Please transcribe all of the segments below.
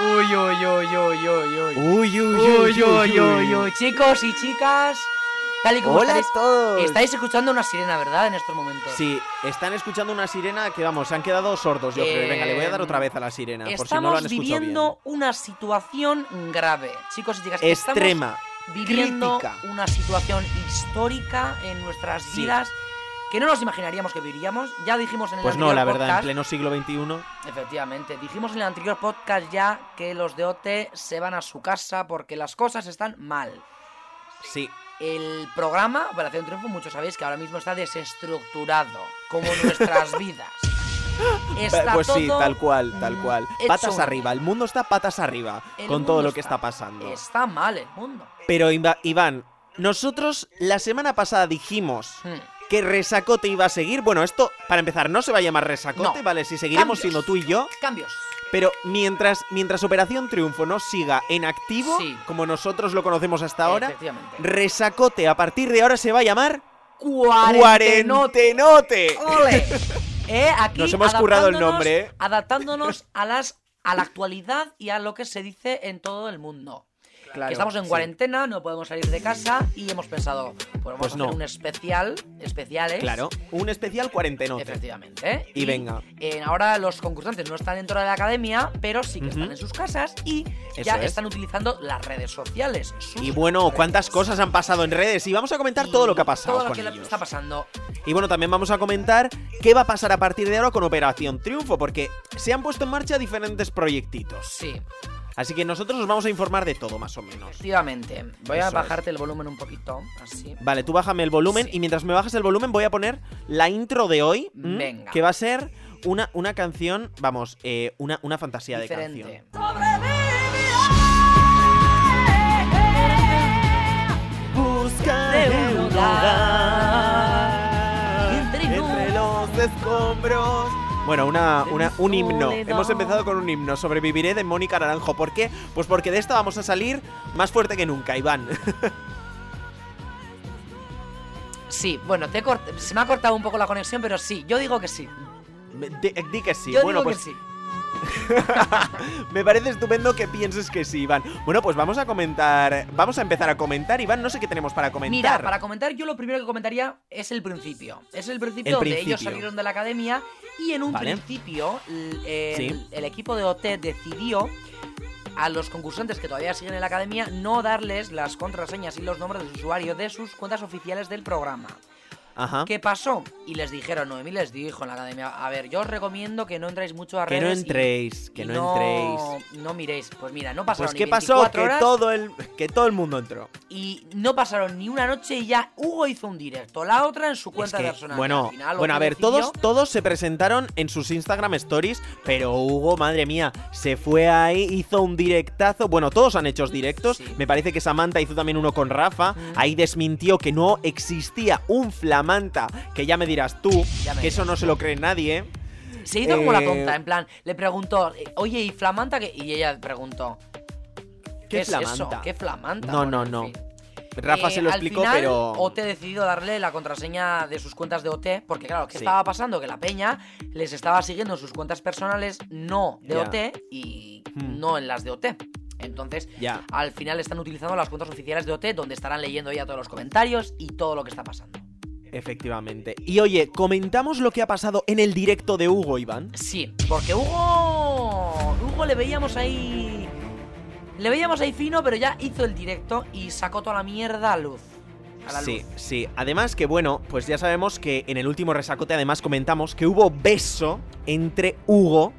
Uy, uy, uy, uy, uy, uy. Uy, uy, Uy, uy, uy, uy. Chicos y chicas, tal y como Hola estáis, a todos. estáis escuchando una sirena, ¿verdad? En estos momentos. Sí, están escuchando una sirena que vamos, se han quedado sordos, yo creo. Venga, le voy a dar otra vez a la sirena, por si no lo han escuchado viviendo una situación grave. Chicos y chicas, bien. estamos Extrema. viviendo crítica. una situación histórica en nuestras Sí. vidas que no nos imaginaríamos que viviríamos. Ya dijimos en el Pues no, anterior la verdad, en pleno siglo XXI. Efectivamente, dijimos en el anterior podcast ya que los de OT se van a su casa porque las cosas están mal. Sí, El programa Operación Triunfo, muchos sabéis que ahora mismo está desestructurado, como nuestras vidas. Está pues sí, tal cual, tal cual. Patas arriba, el mundo está patas arriba El con todo lo que está pasando. Está mal el mundo. Pero Iván, nosotros la semana pasada dijimos Hmm. Que Resacote iba a seguir. Bueno, esto, para empezar, no se va a llamar Resacote, No. ¿vale? Si seguiremos Cambios. siendo tú y yo. Cambios. Pero mientras, mientras Operación Triunfo no siga en activo, Sí. como nosotros lo conocemos hasta ahora. Resacote a partir de ahora se va a llamar Cuarentenote. Cuarentenote. ¡Ole! Eh, aquí Nos hemos currado el nombre, ¿eh? Adaptándonos a las a la actualidad y a lo que se dice en todo el mundo. Claro, que estamos en sí. cuarentena, no podemos salir de casa y hemos pensado, pues vamos Pues a no. hacer un especial, especiales. Claro, un especial cuarentenote. Efectivamente. ¿eh? Y venga. eh, ahora los concursantes no están dentro de la academia, pero sí que están en sus casas y Eso ya es. están utilizando las redes sociales. Y bueno, cuántas cosas han pasado en redes y vamos a comentar Y todo lo que ha pasado todo lo que ellos. está pasando. Y bueno, también vamos a comentar qué va a pasar a partir de ahora con Operación Triunfo, porque se han puesto en marcha diferentes proyectitos. Sí, Así que nosotros os vamos a informar de todo, más o menos. efectivamente. Voy a es. bajarte el volumen un poquito, así. Vale, tú bájame el volumen Sí. y mientras me bajas el volumen voy a poner la intro de hoy, ¿m? Venga. que va a ser una, una canción, vamos, eh, una, una fantasía de canción. Busca De un lugar entre entre los escombros. Bueno, una, una- un himno. Hemos empezado con un himno. Sobreviviré de Mónica Naranjo. ¿Por qué? Pues porque de esta vamos a salir más fuerte que nunca, Iván. Sí, bueno, te se me ha cortado un poco la conexión, pero sí, yo digo que sí. Di, di que sí. yo bueno, digo pues que sí. Me parece estupendo que pienses que sí, Iván. Bueno, pues vamos a comentar. Vamos a empezar a comentar, Iván. No sé qué tenemos para comentar. Mira, para comentar, yo lo primero que comentaría es el principio. Es el principio El donde ellos salieron de la academia y en un Vale. principio l- el, Sí. el equipo de OT decidió a los concursantes que todavía siguen en la academia no darles las contraseñas y los nombres de usuario de sus cuentas oficiales del programa. Ajá. ¿Qué pasó? Y les dijeron, Noemí les dijo en la academia, a ver, yo os recomiendo que no entréis mucho a Que redes. no y- entréis, que y no entréis. No miréis. Pues mira, no pasaron Pues ni qué pasó 24 que horas todo el que todo el mundo entró. y no pasaron ni una noche y ya Hugo hizo un directo, la otra en su cuenta Es que, personal. bueno, Al final, bueno, a ver, decidió- todos todos se presentaron en sus Instagram Stories, pero Hugo, madre mía, se fue ahí, hizo un directazo. Bueno, todos han hecho directos. Sí. Me parece que Samantha hizo también uno con Rafa. Mm. Ahí desmintió que no existía un Flamanta, que ya me dirás tú, Ya me que eso no se lo cree nadie. Se hizo como la eh, tonta, en plan, le preguntó, oye, ¿y Flamanta qué? Y ella preguntó, ¿qué, es eso? ¿Qué Flamanta? No, no, en no. fin. Rafa Eh, se lo explicó, final, pero OT decidió darle la contraseña de sus cuentas de OT, porque claro, ¿qué Sí. estaba pasando? Que la peña les estaba siguiendo en sus cuentas personales, no de Ya. OT, y Hmm. no en las de OT. Entonces, ya. al final están utilizando las cuentas oficiales de OT, donde estarán leyendo ya todos los comentarios y todo lo que está pasando. Efectivamente. Y oye, comentamos lo que ha pasado en el directo de Hugo, Iván. Sí, porque Hugo. Hugo le veíamos ahí. Le veíamos ahí fino, pero ya hizo el directo y sacó toda la mierda a luz. A la Sí, luz. sí. Además que bueno, pues ya sabemos que en el último resacote además comentamos que hubo beso entre Hugo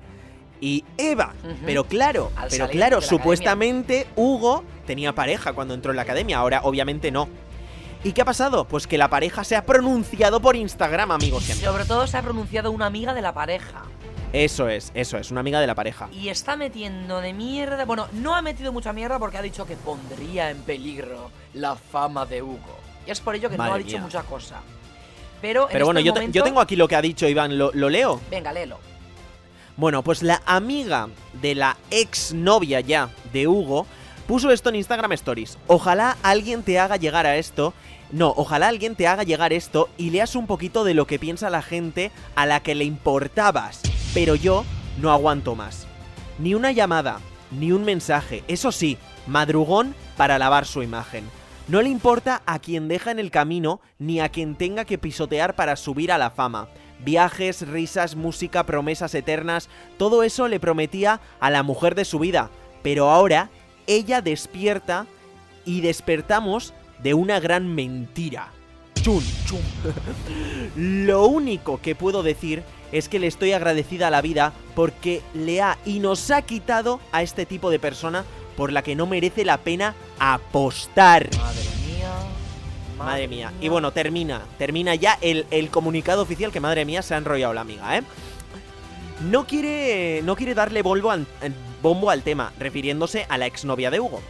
y Eva. Pero claro, Al pero claro, supuestamente Hugo tenía pareja cuando entró en la academia, ahora obviamente no. ¿Y qué ha pasado? Pues que la pareja se ha pronunciado por Instagram, amigos. Sobre todo se ha pronunciado una amiga de la pareja. Eso es, eso es, una amiga de la pareja. Y está metiendo de mierda. Bueno, no ha metido mucha mierda porque ha dicho que pondría en peligro la fama de Hugo. Y es por ello que no ha dicho mía. mucha cosa. Pero, en Pero bueno, este yo, momento- yo tengo aquí lo que ha dicho Iván, ¿lo, lo leo? Venga, léelo. Bueno, pues la amiga de la ex novia ya de Hugo puso esto en Instagram Stories. Ojalá alguien te haga llegar a esto. No, ojalá alguien te haga llegar esto y leas un poquito de lo que piensa la gente a la que le importabas. Pero yo no aguanto más. Ni una llamada, ni un mensaje. Eso sí, madrugón para lavar su imagen. No le importa a quien deja en el camino ni a quien tenga que pisotear para subir a la fama. Viajes, risas, música, promesas eternas, todo eso le prometía a la mujer de su vida. Pero ahora ella despierta y despertamos de una gran mentira. Chun, chun. Lo único que puedo decir es que le estoy agradecida a la vida porque le ha y nos ha quitado a este tipo de persona por la que no merece la pena apostar. Madre mía. Madre mía. Y bueno, termina, termina ya el, el comunicado oficial que madre mía se ha enrollado la amiga, ¿eh? No quiere, no quiere darle bombo al, bombo al tema, refiriéndose a la exnovia de Hugo.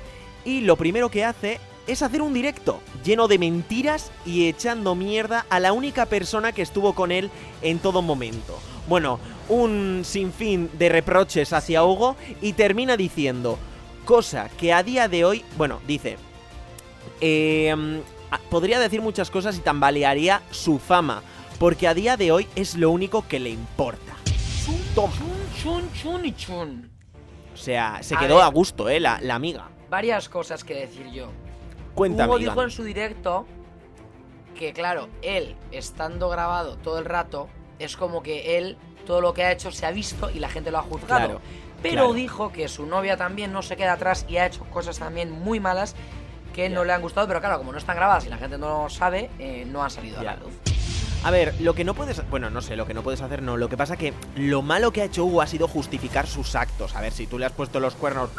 Y lo primero que hace es hacer un directo lleno de mentiras y echando mierda a la única persona que estuvo con él en todo momento. Bueno, un sinfín de reproches hacia Hugo y termina diciendo, cosa que a día de hoy, bueno, dice, eh, podría decir muchas cosas y tambalearía su fama, porque a día de hoy es lo único que le importa. Toma. Chun, chun, chun y chun. O sea, se A quedó ver. a gusto, ¿eh? La, la amiga. Varias cosas que decir yo. Cuéntame, Hugo Iván. dijo en su directo que, claro, él, estando grabado todo el rato, es como que él, todo lo que ha hecho se ha visto y la gente lo ha juzgado. Claro, Pero claro. dijo que su novia también no se queda atrás y ha hecho cosas también muy malas que no le han gustado, pero claro, como no están grabadas y la gente no lo sabe, eh, no han salido a la luz. A ver, lo que no puedes... Bueno, no sé, lo que no puedes hacer no. Lo que pasa que lo malo que ha hecho Hugo ha sido justificar sus actos. A ver, si tú le has puesto los cuernos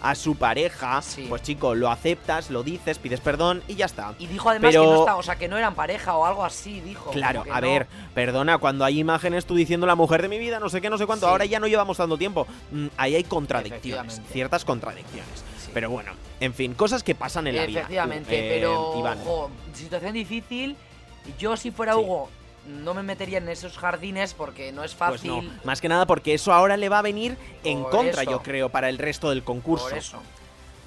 a su pareja, Sí. pues chico, lo aceptas, lo dices, pides perdón y ya está. Y dijo además Pero- que no está, o sea, que no eran pareja o algo así, dijo. Claro, a no. ver, perdona, cuando hay imágenes tú diciendo la mujer de mi vida, no sé qué, no sé cuánto, Sí. ahora ya no llevamos tanto tiempo. Mm, ahí hay contradicciones, ciertas contradicciones. Sí. Pero bueno, en fin, cosas que pasan en la vida. Efectivamente, eh, pero Iván. ojo, situación difícil. Yo si fuera Sí. Hugo no me metería en esos jardines porque no es Pues fácil. no, más que nada porque eso ahora le va a venir en Por contra, eso. yo creo, para el resto del concurso. Por eso.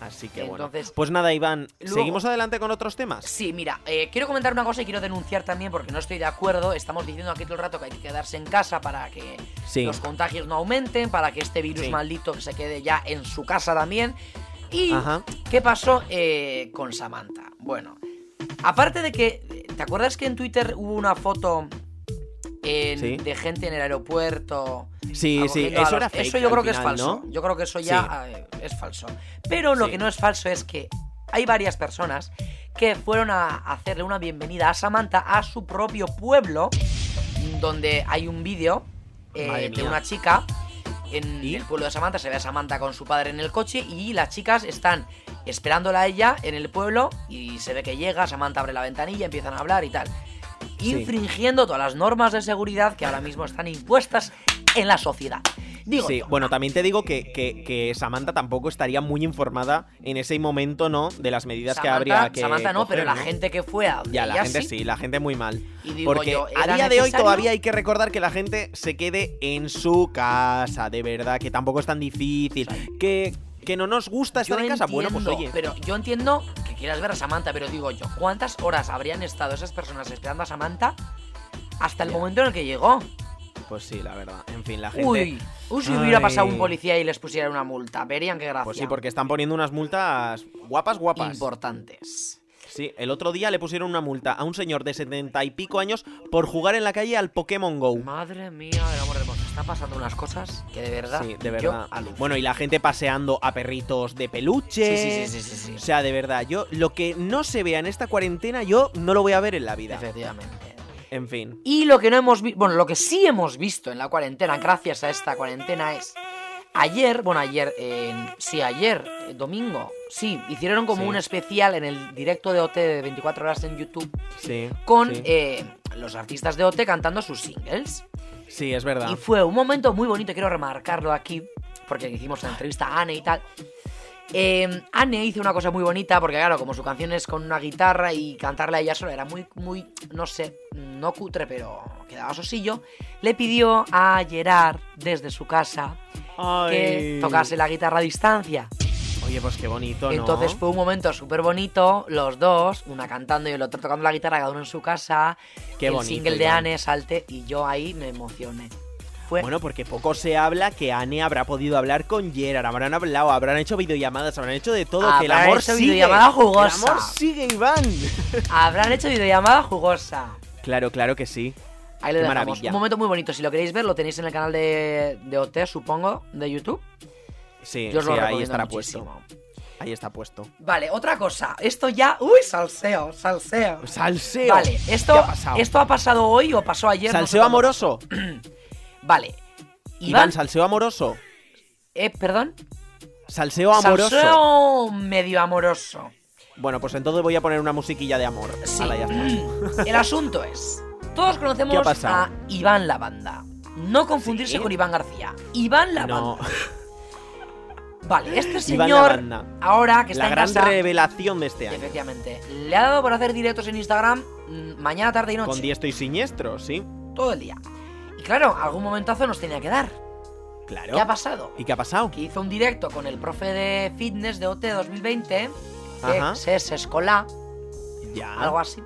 Así que bueno. Pues nada, Iván, Luego- ¿seguimos adelante con otros temas? Sí, mira, eh, quiero comentar una cosa y quiero denunciar también porque no estoy de acuerdo. Estamos diciendo aquí todo el rato que hay que quedarse en casa para que Sí. los contagios no aumenten, para que este virus Sí. maldito se quede ya en su casa también. ¿Y Ajá. qué pasó eh, con Samantha? Bueno, aparte de que, ¿te acuerdas que en Twitter hubo una foto en- Sí. de gente en el aeropuerto? Sí, sí, eso los- era fake Eso yo creo que es falso. ¿no? Yo creo que eso ya eh, es falso. Pero lo Sí. que no es falso es que hay varias personas que fueron a hacerle una bienvenida a Samantha a su propio pueblo, donde hay un vídeo eh, de una chica en ¿Y? el pueblo de Samantha. Se ve a Samantha con su padre en el coche y las chicas están esperándola a ella en el pueblo y se ve que llega, Samantha abre la ventanilla, empiezan a hablar y tal. Sí. Infringiendo todas las normas de seguridad que ahora mismo están impuestas en la sociedad. Digo Sí, yo. bueno, también te digo que, que- que Samantha tampoco estaría muy informada en ese momento, ¿no? De las medidas que habría que. Samantha no, pero la gente que fue a Ya, la gente sí, la gente muy mal. Y digo Porque yo, a ¿era día de hoy todavía hay que recordar que la gente se quede en su casa, de verdad, que tampoco es tan difícil. Que, que no nos gusta estar Yo en casa. Bueno, pues entiendo, oye. Pero yo entiendo que quieras ver a Samantha, pero digo yo, ¿cuántas horas habrían estado esas personas esperando a Samantha hasta el momento en el que llegó? Pues sí, la verdad. En fin, la gente. Uy, uy, si hubiera Ay. pasado un policía y les pusiera una multa, verían qué gracia. Pues sí, porque están poniendo unas multas guapas, guapas. Importantes. Sí, el otro día le pusieron una multa a un señor de setenta y pico años por jugar en la calle al Pokémon Go. Madre mía, amor Están pasando unas cosas que de verdad. Sí, de verdad. Bueno, y la gente paseando a perritos de peluche. Sí, sí, sí, sí, sí, O sea, de verdad, yo lo que no se vea en esta cuarentena, yo no lo voy a ver en la vida. Efectivamente. En fin. Y lo que no hemos visto, bueno, lo que sí hemos visto en la cuarentena, gracias a esta cuarentena, es ayer, bueno, ayer, en- sí, ayer, eh, domingo, sí, hicieron como Sí. un especial en el directo de OT de 24 horas en YouTube Sí. con sí. eh, los artistas de OT cantando sus singles. Sí, es verdad. Y fue un momento muy bonito, quiero remarcarlo aquí, porque hicimos una entrevista a Anne y tal. Eh, Anne hizo una cosa muy bonita, porque claro, como su canción es con una guitarra y cantarla ella sola era muy, muy, no sé, no cutre, pero quedaba sosillo. Le pidió a Gerard desde su casa que Ay. tocase la guitarra a distancia. Oye, pues qué bonito, ¿no? Entonces fue un momento súper bonito, los dos, una cantando y el otro tocando la guitarra, cada uno en su casa. Qué el bonito, single de. Anne salte y yo ahí me emocioné. Fue Bueno, porque poco se habla que Anne habrá podido hablar con Gerard, habrán hablado, habrán hecho videollamadas, habrán hecho de todo, que el amor hecho sigue. videollamada El jugosa. amor sigue, Iván. habrán hecho videollamada jugosa. claro, claro que sí. Ahí lo Qué dejamos. maravilla. Un momento muy bonito. Si lo queréis ver, lo tenéis en el canal de, de OT, supongo, de YouTube. Sí, Yo os sí, lo ahí estará muchísimo. puesto. Ahí está puesto. Vale, otra cosa. Esto ya. Uy, salseo, salseo. Salseo. Vale, ¿Qué esto, ha pasado? esto ha pasado hoy o pasó ayer. Salseo amoroso. Vale. Iván, Iván, salseo amoroso. eh, perdón. Salseo amoroso. Salseo medio amoroso. Bueno, pues entonces voy a poner una musiquilla de amor. Sí. Hala, ya está. El asunto es. Todos conocemos a Iván Lavanda. No confundirse ¿Sí? con Iván García. Iván Lavanda. No, Vale, este señor. Ahora que está la en gran casa. revelación de este año. Efectivamente. Le ha dado por hacer directos en Instagram mm, mañana, tarde y noche. Con diesto y siniestro, sí. Todo el día. Y claro, algún momentazo nos tenía que dar. Claro. ¿Qué ha pasado? ¿Y qué ha pasado? Que hizo un directo con el profe de fitness de OT 2020. Ajá. Que es Escola, Ya. algo así.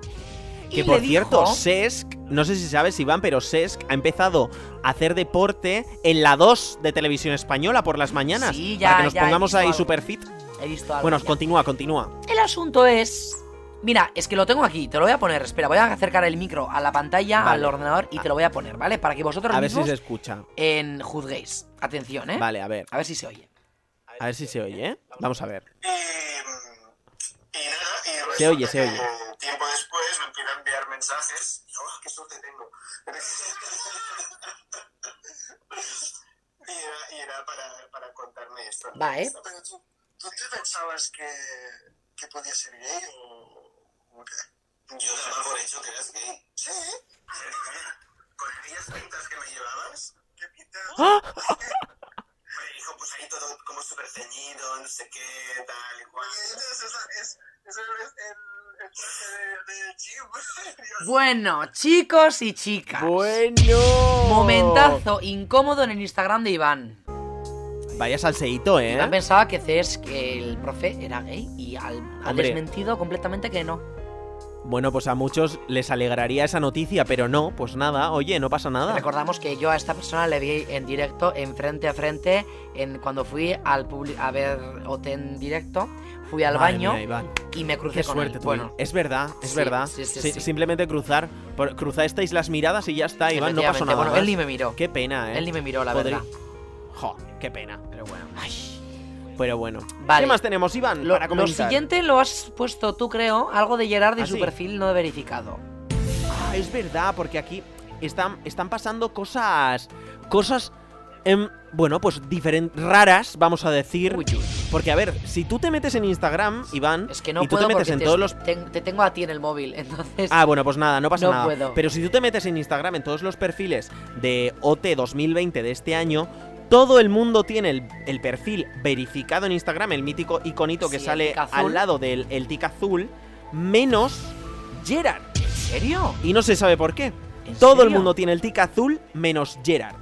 Que por cierto, dijo- Sesc, no sé si sabes, Iván, pero Sesc ha empezado a hacer deporte en la 2 de televisión española por las mañanas. Sí, ya- para que nos ya pongamos ahí algo. super fit. He visto algo. Bueno, ya. continúa, continúa. El asunto es. Mira, es que lo tengo aquí, te lo voy a poner. Espera, voy a acercar el micro a la pantalla, Vale. al ordenador y te lo voy a poner, ¿vale? Para que vosotros A ver si se escucha. en juzguéis. Atención, ¿eh? Vale, a ver. A ver si se oye. A ver si se oye, ¿eh? Vamos a ver. Y, y nada, y resulta Se oye, se oye. Tiempo después mensajes. Y, ¡Oh, qué suerte tengo! y era, y era para, para contarme esto. ¿no? Va, ¿eh? Pero tú, ¿tú te pensabas que, que podía ser gay o, o qué? Yo daba por hecho que eras gay. ¿Sí? ¿Con aquellas pintas que me llevabas? ¿Qué pintas? Hombre, hijo, pues ahí todo como súper ceñido, no sé qué, tal y cual. Eso es, eso es el, el Bueno, chicos y chicas. Bueno. Momentazo incómodo en el Instagram de Iván. Vaya salseíto, ¿eh? Iván pensaba que CS, que el profe era gay y al, ha Hombre. desmentido completamente que no. Bueno, pues a muchos les alegraría esa noticia, pero no, pues nada, oye, no pasa nada. Recordamos que yo a esta persona le vi en directo, en frente a frente, en cuando fui al publi- a ver OT en directo, fui al Madre baño mía, y me crucé Qué con suerte él. Bueno, es verdad, es Sí, verdad. sí, sí. Simplemente cruzar, por, cruzasteis las miradas y ya está, Iván, no pasó nada. Bueno, más. él ni me miró. Qué pena, ¿eh? Él ni me miró, la Podrí- verdad. Jo, qué pena. Pero bueno. Ay, pero bueno. Vale. ¿Qué más tenemos, Iván? Lo, para lo comentar? siguiente lo has puesto tú, creo, algo de Gerard y ¿Ah, su perfil no verificado. Ah, es verdad, porque aquí están, están pasando cosas. Cosas. Em, bueno, pues diferentes. raras, vamos a decir. Uy, uy. Porque, a ver, si tú te metes en Instagram, Iván, Es que no y tú puedo te metes en te, todos los te tengo a ti en el móvil, entonces... Ah, bueno, pues nada, no pasa No nada. puedo. Pero si tú te metes en Instagram, en todos los perfiles de OT 2020 de este año, todo el mundo tiene el, el perfil verificado en Instagram, el mítico iconito que Sí, sale al lado del el tic azul, menos Gerard. ¿En serio? Y no se sabe por qué. ¿En Todo el mundo tiene el tic azul menos Gerard.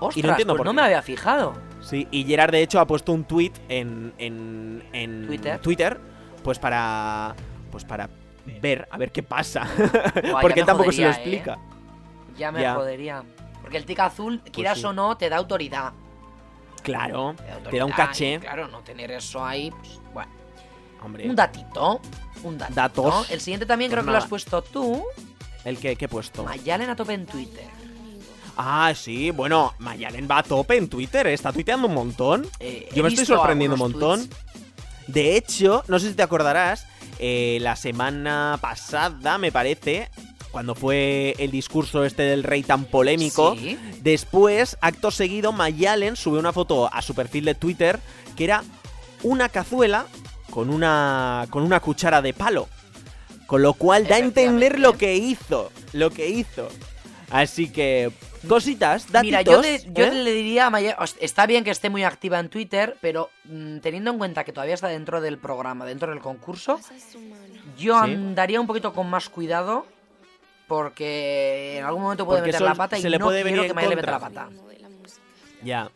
Ostras, entiendo pues por no qué. me había fijado. Sí, y Gerard de hecho ha puesto un tweet en, en, en Twitter. pues para pues para ver a ver qué pasa, Buah, porque tampoco se lo ¿eh? explica. Ya me Ya. jodería. Porque el tic azul, quieras sí. o no, te da autoridad. Claro, Te da, te da un caché. claro, no tener eso ahí, pues, bueno. Hombre, Un datito. Un datito. Datos. El siguiente también Pues creo que lo has puesto tú. ¿el que, que he puesto? Mayalen a tope en Twitter. Ah, sí, bueno, Mayalen va a tope en Twitter, ¿eh? está tuiteando un montón. Eh, Yo me estoy sorprendiendo un montón. tweets. De hecho, no sé si te acordarás, eh, la semana pasada, me parece, cuando fue el discurso este del rey tan polémico, Sí. después, acto seguido, Mayalen subió una foto a su perfil de Twitter que era una cazuela con una, con una cuchara de palo. Con lo cual da a entender lo que hizo, lo que hizo. Así que, cositas, datitos, Mira, yo, le, yo ¿eh? le diría a Mayalen, os- está bien que esté muy activa en Twitter, pero mm, teniendo en cuenta que todavía está dentro del programa, dentro del concurso, yo Sí. andaría un poquito con más cuidado porque en algún momento puede Porque meter la pata y se le no puede quiero venir que en Mayalen meta la pata. Ya.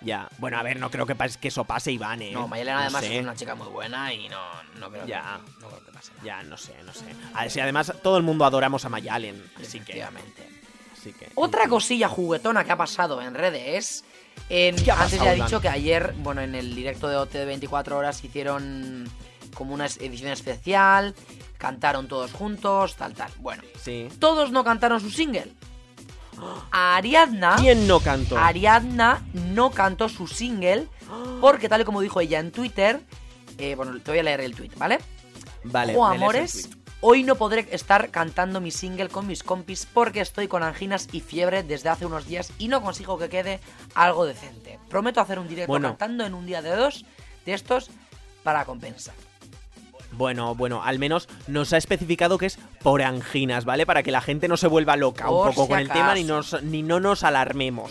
Ya. Bueno, a ver, no creo que, pas- que eso pase, Iván, ¿eh? No, Mayalen No además sé. es una chica muy buena y no, no creo, Ya. que, no creo que pase nada. Ya, no sé, no sé. A ver, si además todo el mundo adoramos a Mayalen. Así que. Efectivamente. Así que. Otra cosilla juguetona que ha pasado en redes. eh, ¿Qué ha antes pasado, ya he dicho que ayer, bueno, en el directo de OT de 24 horas hicieron como una edición especial, cantaron todos juntos, tal, tal. Bueno, Sí. todos no cantaron su single. Ariadna, ¿Quién no cantó? Ariadna no cantó su single porque tal y como dijo ella en Twitter, eh, bueno, te voy a leer el tweet, ¿vale? Vale. El Amores. Hoy no podré estar cantando mi single con mis compis porque estoy con anginas y fiebre desde hace unos días y no consigo que quede algo decente. Prometo hacer un directo Bueno. cantando en un día de dos de estos para compensar. Bueno, bueno, al menos nos ha especificado que es por anginas, ¿vale? Para que la gente no se vuelva loca un poco si con el tema ni, nos, ni no nos alarmemos.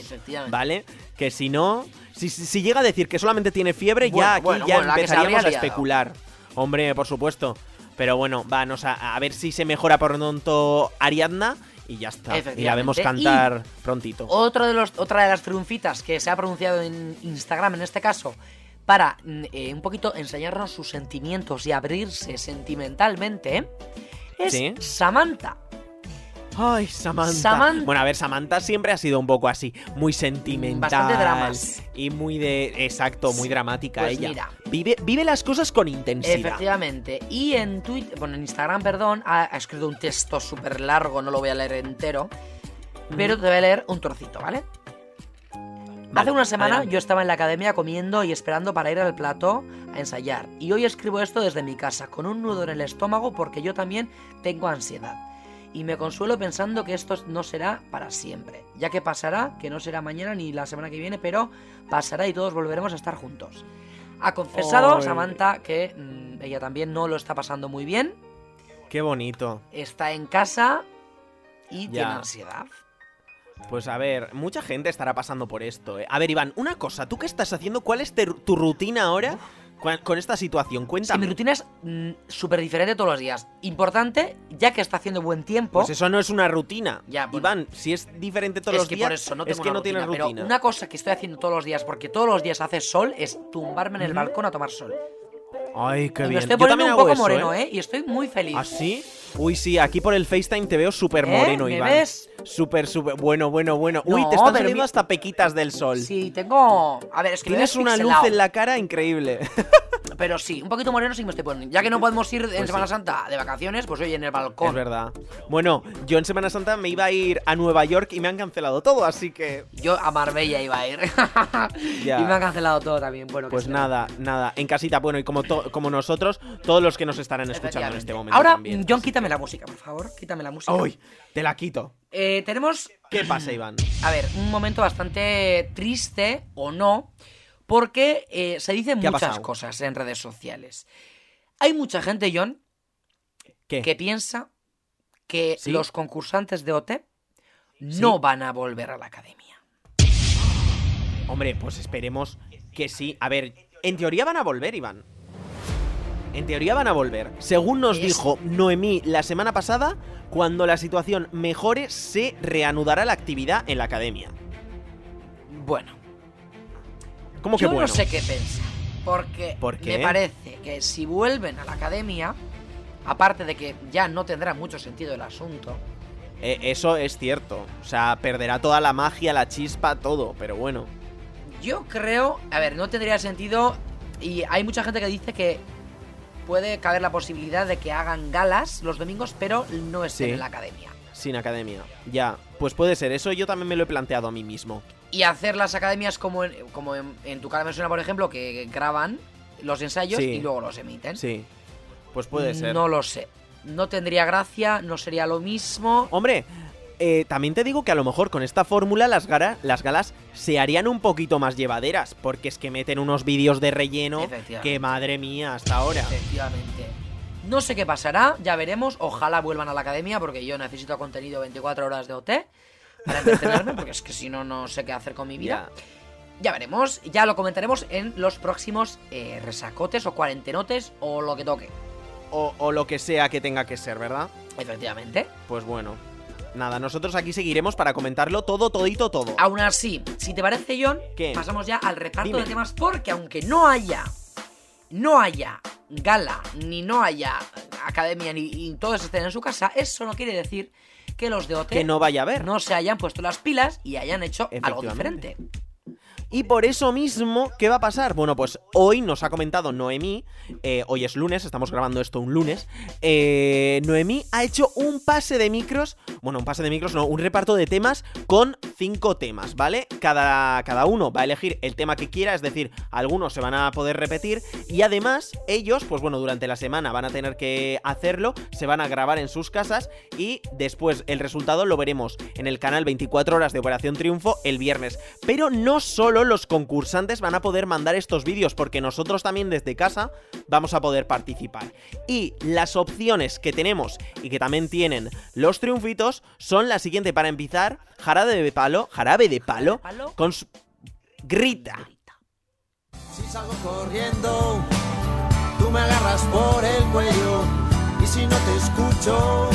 ¿vale? Que si no, si, llega a decir que solamente tiene fiebre, Bueno, ya aquí bueno, ya bueno, empezaríamos a especular. Hombre, por supuesto. Pero bueno, vamos a, a ver si se mejora por pronto Ariadna y ya está. Y la vemos cantar prontito. Otro de los, otra de las triunfitas que se ha pronunciado en Instagram en este caso para eh, un poquito enseñarnos sus sentimientos y abrirse sentimentalmente es Sí. Samantha. Ay, Samantha. Samantha. Bueno, a ver, Samantha siempre ha sido un poco así, muy sentimental. Bastante dramas. Y muy de. Exacto, muy dramática Pues ella. mira. Vive, vive las cosas con intensidad. Efectivamente. Y en Twitter, bueno, en Instagram, perdón, ha, ha escrito un texto súper largo, no lo voy a leer entero, pero te voy a leer un trocito, ¿vale? Vale, Hace una semana adelante. yo estaba en la academia comiendo y esperando para ir al plató a ensayar. Y hoy escribo esto desde mi casa, con un nudo en el estómago porque yo también tengo ansiedad. Y me consuelo pensando que esto no será para siempre, ya que pasará, que no será mañana ni la semana que viene, pero pasará y todos volveremos a estar juntos. Ha confesado. Samantha que mm, ella también no lo está pasando muy bien, Qué bonito. está en casa y Ya. tiene ansiedad. Pues a ver, mucha gente estará pasando por esto. ¿eh? A ver, Iván, una cosa, ¿tú qué estás haciendo? ¿Cuál es tu rutina ahora con esta situación? Sí, Cuéntame. mi rutina es mm, súper diferente todos los días. Importante, ya que está haciendo buen tiempo. Pues eso no es una rutina. Ya, bueno. Iván, si es diferente todos es los que días, por eso no tengo es que una no tienes rutina, rutina. Pero una cosa que estoy haciendo todos los días, porque todos los días hace sol, es tumbarme en el balcón a tomar sol. Ay, qué y bien. me estoy Yo poniendo también un hago poco eso, moreno, ¿eh? Y estoy muy feliz. ¿Ah, sí? Uy, sí, aquí por el FaceTime te veo súper ¿Eh? moreno, ¿Me Iván. ves? Súper, súper. Bueno, bueno, bueno. Uy, te están saliendo mi- hasta pequitas del sol. Sí, tengo. A ver, es que me Tienes una luz en la cara increíble. Pero sí, un poquito moreno sí me estoy poniendo. Ya que no podemos ir en Pues Semana sí. Santa de vacaciones, pues hoy en el es balcón. verdad. Bueno, yo en Semana Santa me iba a ir a Nueva York y me han cancelado todo, así que. Yo a Marbella iba a ir. Ya. Y me han cancelado todo también. Bueno, Pues nada, nada. En casita, bueno, y como, como nosotros, todos los que nos estarán escuchando en este momento. Ahora, también. John, quítame la música, por favor. Quítame la música. ¡Uy! Te la quito. Eh, tenemos ¿Qué pasa, Iván? A ver, un momento bastante triste o no, porque eh, se dicen ¿Qué ha muchas cosas en redes sociales. Hay mucha gente, John, ¿Qué? que piensa que ¿Sí? los concursantes de OT no van a volver a la academia. Hombre, pues esperemos que sí. A ver, en teoría van a volver, Iván. En teoría van a volver. Según nos dijo Noemí la semana pasada, cuando la situación mejore, se reanudará la actividad en la academia. Bueno, ¿Cómo que yo bueno? no sé qué pensar, porque me parece que si vuelven a la academia, aparte de que ya no tendrá mucho sentido el asunto, Eh, eso es cierto. O sea, perderá toda la magia, la chispa, todo. Pero bueno. Yo creo, a ver, no tendría sentido y hay mucha gente que dice que puede caber la posibilidad de que hagan galas los domingos, pero no estén Sí. en la academia. Sin academia. Ya. Pues puede ser. Eso yo también me lo he planteado a mí mismo. Y hacer las academias como en, como en, en tu cara me suena, por ejemplo, que graban los ensayos Sí. y luego los emiten. Sí. Pues puede ser. No lo sé. No tendría gracia, no sería lo mismo. Hombre, eh, también te digo que a lo mejor con esta fórmula las, gara- las galas se harían un poquito más llevaderas, porque es que meten unos vídeos de relleno que madre mía, hasta ahora. Efectivamente. No sé qué pasará, ya veremos. Ojalá vuelvan a la academia porque yo necesito contenido 24 horas de OT para entretenerme, porque es que si no, no sé qué hacer con mi vida. Ya. Ya veremos, ya lo comentaremos en los próximos eh, resacotes o cuarentenotes o lo que toque. O, o lo que sea que tenga que ser, ¿verdad? Efectivamente. Pues bueno. Nada, nosotros aquí seguiremos para comentarlo todo, todito, todo. Aún así, si te parece, John, ¿Qué? pasamos ya al reparto Dime. de temas porque aunque no haya, no haya gala, ni no haya academia, ni y todos estén en su casa, eso no quiere decir que los de OT que no vaya a ver. no se hayan puesto las pilas y hayan hecho algo diferente. Y por eso mismo, ¿qué va a pasar? Bueno, pues hoy nos ha comentado Noemí, eh, hoy es lunes, estamos grabando esto un lunes, eh, Noemí ha hecho un pase de micros, bueno, un pase de micros, no, un reparto de temas con cinco temas, ¿vale? Cada, cada uno va a elegir el tema que quiera, es decir, algunos se van a poder repetir y además ellos, pues bueno, durante la semana van a tener que hacerlo, se van a grabar en sus casas y después el resultado lo veremos en el canal 24 horas de Operación Triunfo el viernes. Pero no solo los concursantes van a poder mandar estos vídeos, porque nosotros también desde casa vamos a poder participar. Y las opciones que tenemos y que también tienen los triunfitos son la siguiente para empezar, jarabe de palo, jarabe de palo, Palo. con su... grita. Si salgo corriendo, tú me agarras por el cuello y si no te escucho.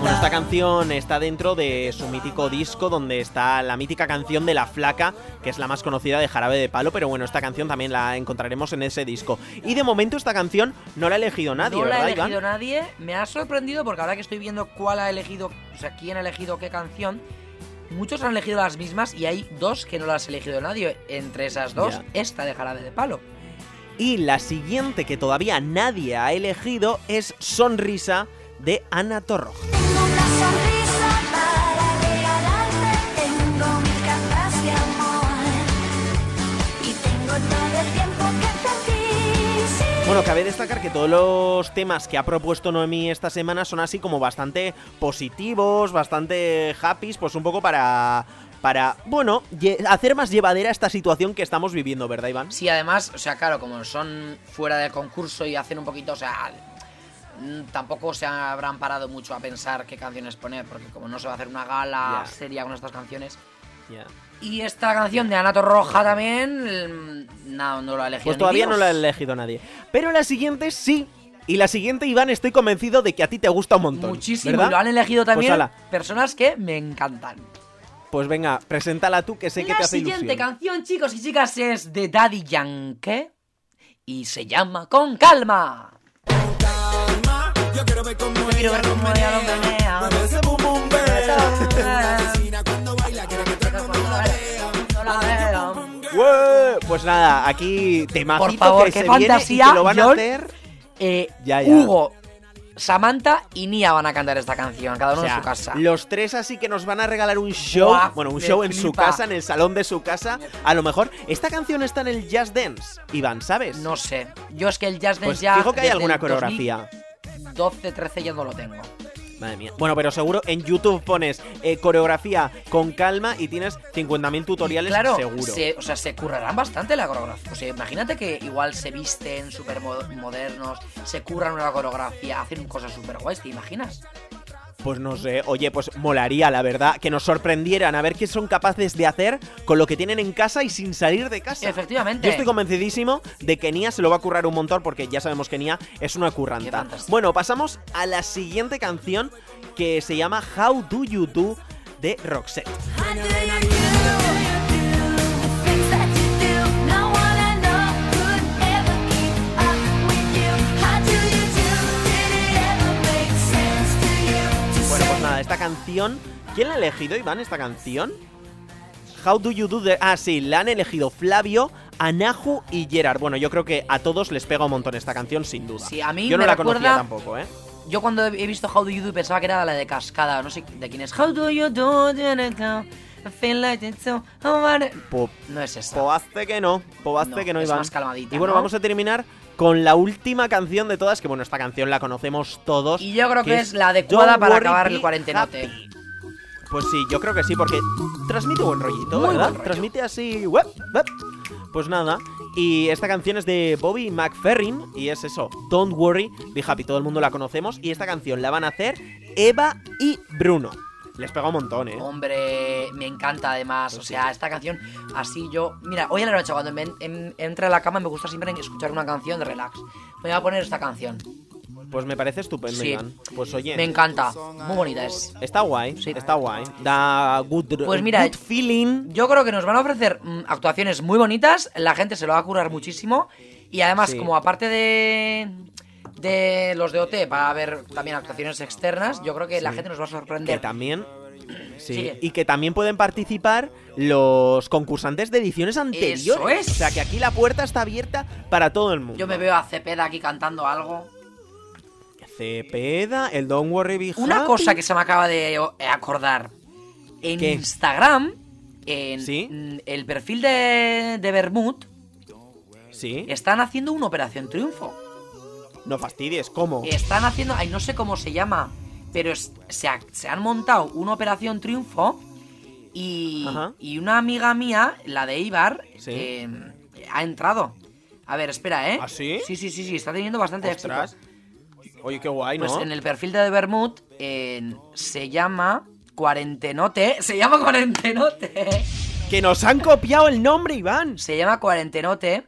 Bueno, esta canción está dentro de su mítico disco donde está la mítica canción de La Flaca, que es la más conocida de Jarabe de Palo, pero bueno, esta canción también la encontraremos en ese disco. Y de momento esta canción no la ha elegido nadie, no la ¿verdad, ha elegido Iván? nadie. Me ha sorprendido porque ahora que estoy viendo cuál ha elegido, o sea, quién ha elegido qué canción, muchos han elegido las mismas y hay dos que no las ha elegido nadie. Entre esas dos, esta de Jarabe de Palo. Y la siguiente que todavía nadie ha elegido es Sonrisa de Ana Torroja. Bueno, cabe destacar que todos los temas que ha propuesto Noemí esta semana son así como bastante positivos, bastante happy, pues un poco para, para bueno, hacer más llevadera esta situación que estamos viviendo, ¿verdad, Iván? Sí, además, o sea, claro, como son fuera del concurso y hacen un poquito, o sea, mm, tampoco se habrán parado mucho a pensar qué canciones poner, porque como no se va a hacer una gala Ya. seria con estas canciones. Y esta canción de Anato Roja también, mm, no, no lo ha elegido. Pues ni todavía Dios. no la ha elegido nadie. Pero la siguiente sí. Y la siguiente, Iván, estoy convencido de que a ti te gusta un montón. Muchísimo, ¿verdad? y lo han elegido Pues también personas que me encantan. Pues venga, preséntala tú, que sé que La te hace siguiente ilusión. canción, chicos y chicas, es de Daddy Yankee y se llama Con Calma. Calma, yo quiero ver cómo quiero ver ella cómo lo menea. ¡Ué! Pues nada, aquí temacito Por favor, que qué se viene y fantasía, que lo van a hacer. Eh, Ya, ya. Hugo, Samantha y Nia van a cantar esta canción, cada uno O sea, en su casa. Los tres así que nos van a regalar un show, Buah, bueno, un show en su casa, en el salón de su casa. A lo mejor esta canción está en el Jazz Dance, Iván, ¿sabes? No sé. Yo es que el Jazz Dance pues ya. fijo que hay alguna coreografía. 12, 13 ya no lo tengo. Madre mía. Bueno, pero seguro en YouTube pones eh, coreografía con calma y tienes 50.000 tutoriales claro, seguro. se- o sea, se currarán bastante la coreografía. O sea, imagínate que igual se visten súper mo- modernos, se curran una coreografía, hacen cosas súper guays, ¿te imaginas? Pues no sé, oye, pues molaría, la verdad, que nos sorprendieran a ver qué son capaces de hacer con lo que tienen en casa y sin salir de casa. Efectivamente. Yo estoy convencidísimo de que Nia se lo va a currar un montón porque ya sabemos que Nia es una curranta. Bueno, pasamos a la siguiente canción que se llama How Do You Do de Roxette. Nada, esta canción. ¿Quién la ha elegido, Iván, esta canción? How Do You Do de. Ah, sí, la han elegido Flavio, Anahu y Gerard. Bueno, yo creo que a todos les pega un montón esta canción, sin duda. Sí, a mí yo no me la recuerda- conocía tampoco, ¿eh? Yo cuando he visto How Do You Do pensaba que era la de Cascada, no sé de quién es. How do you do? I feel like it's so No es esa. Poaste que no, poaste No, que no, es Iván. más calmadita, y bueno, ¿no? vamos a terminar con la última canción de todas, que bueno, esta canción la conocemos todos. Y yo creo que es la adecuada para acabar el cuarentenote. Happy. Pues sí, yo creo que sí, porque transmite buen rollito, Muy ¿verdad? buen rollo. Transmite así. Pues nada. Y esta canción es de Bobby McFerrin y es eso, Don't Worry, Be Happy, todo el mundo la conocemos y esta canción la van a hacer Eva y Bruno. Les pega un montón, ¿eh? Hombre, me encanta además. O sea, esta canción, así yo. Mira, hoy a la noche, cuando me en- en- entre a la cama, me gusta siempre escuchar una canción de relax. Me voy a poner esta canción. Pues me parece estupendo, Sí. Iván. Pues oye, Me encanta. Muy bonita es. está guay, Sí. está guay. Da good, Pues mira, good feeling. Yo creo que nos van a ofrecer mm, actuaciones muy bonitas. La gente se lo va a curar muchísimo. Y además, Sí. como aparte de. De los de OT va a haber también actuaciones externas. Yo creo que la gente nos va a Que sorprender. también. Sí, Sigue. y que también pueden participar los concursantes de ediciones anteriores. Eso es. O sea que aquí la puerta está abierta para todo el mundo. Yo me veo a Cepeda aquí cantando algo. Cepeda, el Don't Worry Be Una Happy. cosa que se me acaba de eh, acordar. En ¿Qué? Instagram, en ¿Sí? el perfil de, de Bermud, Sí. están haciendo una operación triunfo. No fastidies, ¿cómo? Están haciendo, ay, no sé cómo se llama, pero es- se, ha- se han montado una operación triunfo y, y una amiga mía, la de Ibar, Sí. eh, ha entrado. A ver, espera, ¿eh? ¿Ah, sí? Sí, sí, sí, sí, está teniendo bastante Ostras. éxito. Oye, qué guay, ¿no? Pues en el perfil de Bermud eh, se llama Cuarentenote. Se llama Cuarentenote. Que nos han copiado el nombre, Iván. Se llama Cuarentenote.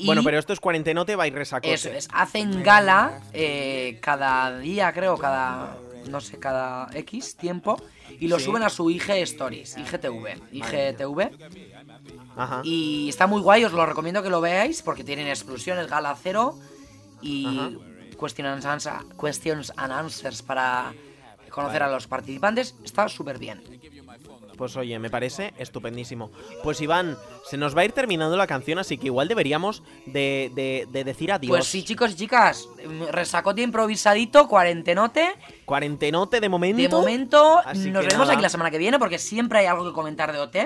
Y Bueno, pero esto es cuarentenote by resacote. Eso es, hacen gala eh, cada día, creo, cada. No sé, cada X tiempo. Y lo Sí. suben a su IG Stories, IGTV. IGTV. Ajá. Y está muy guay, os lo recomiendo que lo veáis porque tienen exclusiones, gala cero y Ajá. questions, and answer- questions and answers para conocer a los participantes. Está súper bien. Pues oye, me parece estupendísimo. Pues Iván, se nos va a ir terminando la canción, así que igual deberíamos de, de- de decir adiós. Pues sí, chicos y chicas, resacote improvisadito, cuarentenote. Cuarentenote de momento. De momento, Así nos vemos nada. aquí la semana que viene porque siempre hay algo que comentar de OT.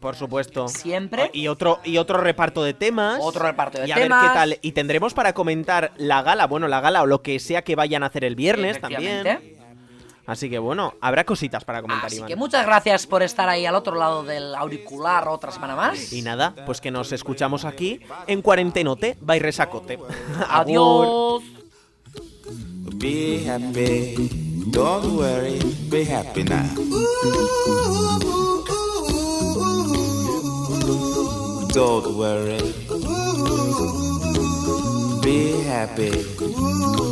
Por supuesto. Siempre. Y otro, y otro reparto de temas. Otro reparto de y a temas. ver qué tal. Y tendremos para comentar la gala, bueno, la gala o lo que sea que vayan a hacer el viernes también. Así que bueno, habrá cositas para comentar, Así Iván. que muchas gracias por estar ahí al otro lado del auricular otra semana más. Y nada, pues que nos escuchamos aquí en Cuarentenote by Resacote. Adiós. Be happy, don't worry, be happy now. Don't worry, be happy.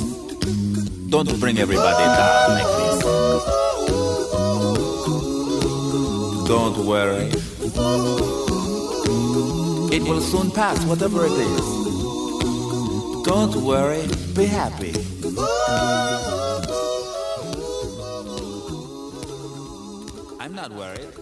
Don't bring everybody down like this. Don't worry. It will soon pass, whatever it is. Don't worry, be happy. I'm not worried.